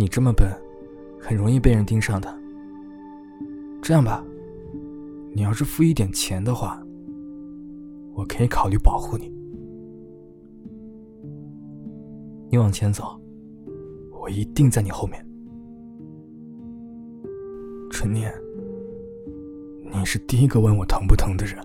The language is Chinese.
你这么笨，很容易被人盯上的。这样吧，你要是付一点钱的话，我可以考虑保护你。你往前走，我一定在你后面。春念，你是第一个问我疼不疼的人。